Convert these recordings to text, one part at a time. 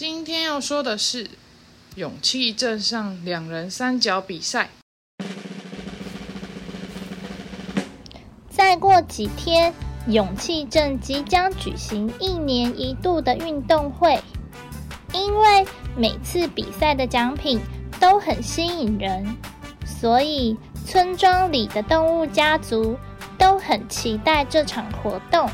今天要说的是勇气镇上两人三角比赛。再过几天，勇气镇即将举行一年一度的运动会，因为每次比赛的奖品都很吸引人，所以村庄里的动物家族都很期待这场活动。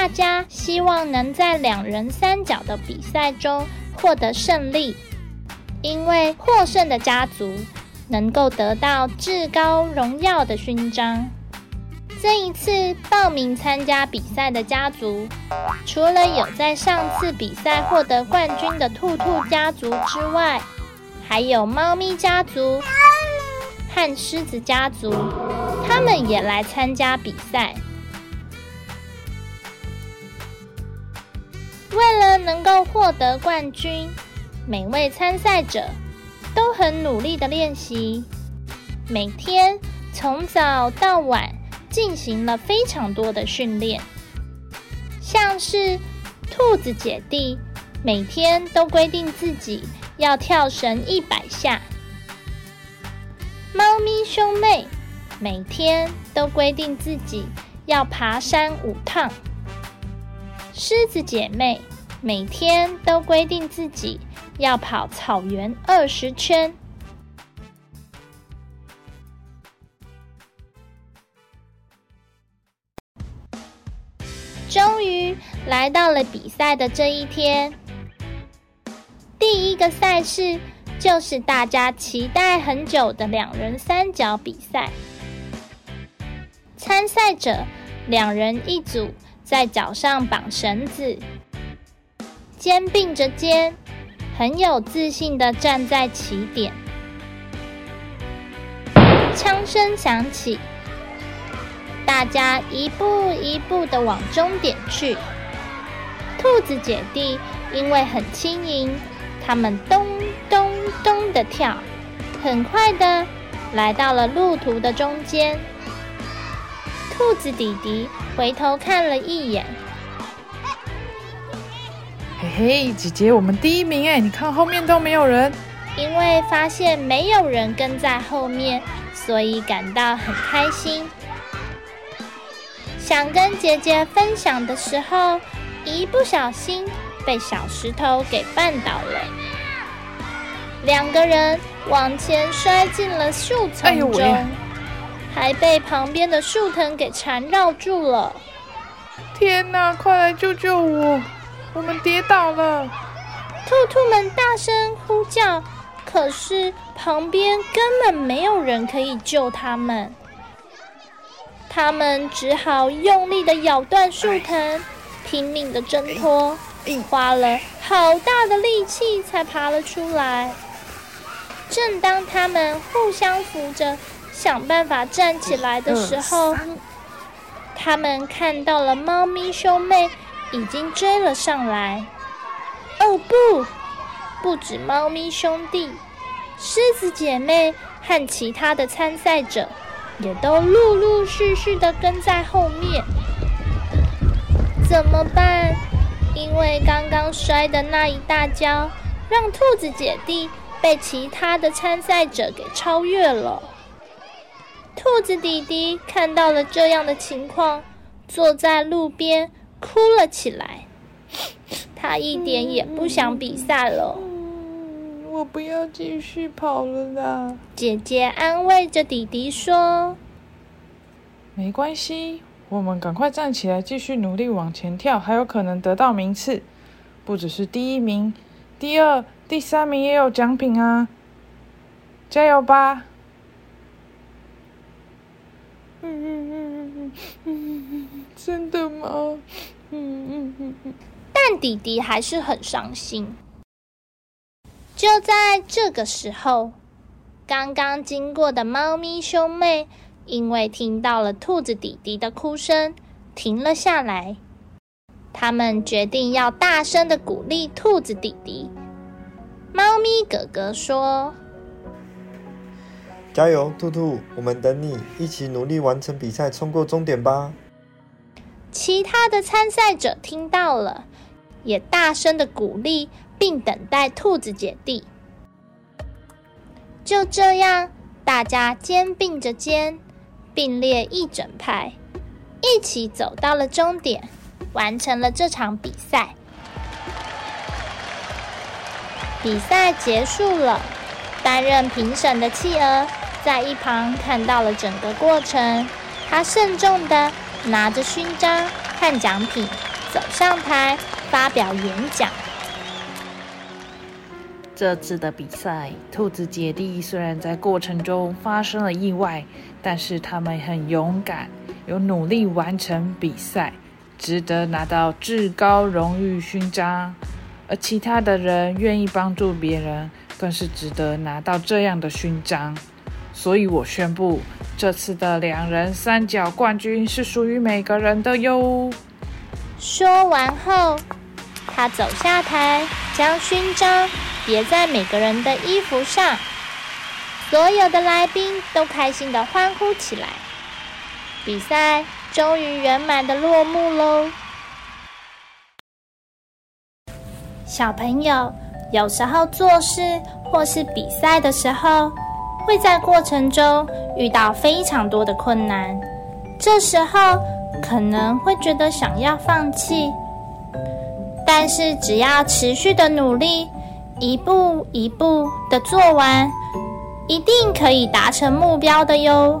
大家希望能在两人三角的比赛中获得胜利，因为获胜的家族能够得到至高荣耀的勋章。这一次报名参加比赛的家族，除了有在上次比赛获得冠军的兔兔家族之外，还有猫咪家族和狮子家族，他们也来参加比赛。为了能够获得冠军，每位参赛者都很努力的练习，每天从早到晚进行了非常多的训练。像是兔子姐弟，每天都规定自己要跳绳一百下；猫咪兄妹每天都规定自己要爬山五趟。狮子姐妹每天都规定自己要跑草原二十圈。终于来到了比赛的这一天，第一个赛事就是大家期待很久的两人三角比赛。参赛者两人一组。在脚上绑绳子，肩并着肩，很有自信的站在起点。枪声响起，大家一步一步的往终点去。兔子姐弟因为很轻盈，他们咚咚咚的跳，很快的来到了路途的中间。兔子弟弟回头看了一眼，嘿嘿，姐姐，我们第一名哎！你看后面都没有人，因为发现没有人跟在后面，所以感到很开心。想跟姐姐分享的时候，一不小心被小石头给绊倒了，两个人往前摔进了树丛中。还被旁边的树藤给缠绕住了！天哪，快来救救我！我们跌倒了！兔兔们大声呼叫，可是旁边根本没有人可以救他们。他们只好用力的咬断树藤，拼命的挣脱，花了好大的力气才爬了出来。正当他们互相扶着。想办法站起来的时候，他们看到了猫咪兄妹已经追了上来。哦不，不止猫咪兄弟，狮子姐妹和其他的参赛者也都陆陆续续的跟在后面。怎么办？因为刚刚摔的那一大跤，让兔子姐弟被其他的参赛者给超越了。兔子弟弟看到了这样的情况，坐在路边哭了起来。他一点也不想比赛了。我不要继续跑了啦！姐姐安慰着弟弟说：“没关系，我们赶快站起来，继续努力往前跳，还有可能得到名次。不只是第一名，第二、第三名也有奖品啊！加油吧！”嗯真的吗？嗯嗯嗯嗯。但弟弟还是很伤心。就在这个时候，刚刚经过的猫咪兄妹因为听到了兔子弟弟的哭声，停了下来。他们决定要大声的鼓励兔子弟弟。猫咪哥哥说：“加油，兔兔，我们等你，一起努力完成比赛，冲过终点吧！”其他的参赛者听到了，也大声的鼓励，并等待兔子姐弟。就这样，大家肩并着肩，并列一整排，一起走到了终点。完成了这场比赛，比赛结束了。担任评审的企鹅在一旁看到了整个过程，他慎重的拿着勋章和奖品走上台发表演讲。这次的比赛，兔子姐弟虽然在过程中发生了意外，但是他们很勇敢，有努力完成比赛。值得拿到至高荣誉勋章，而其他的人愿意帮助别人，更是值得拿到这样的勋章。所以我宣布，这次的两人三角冠军是属于每个人的哟。说完后，他走下台，将勋章别在每个人的衣服上，所有的来宾都开心的欢呼起来。比赛。终于圆满的落幕喽！小朋友，有时候做事或是比赛的时候，会在过程中遇到非常多的困难，这时候可能会觉得想要放弃，但是只要持续的努力，一步一步的做完，一定可以达成目标的哟。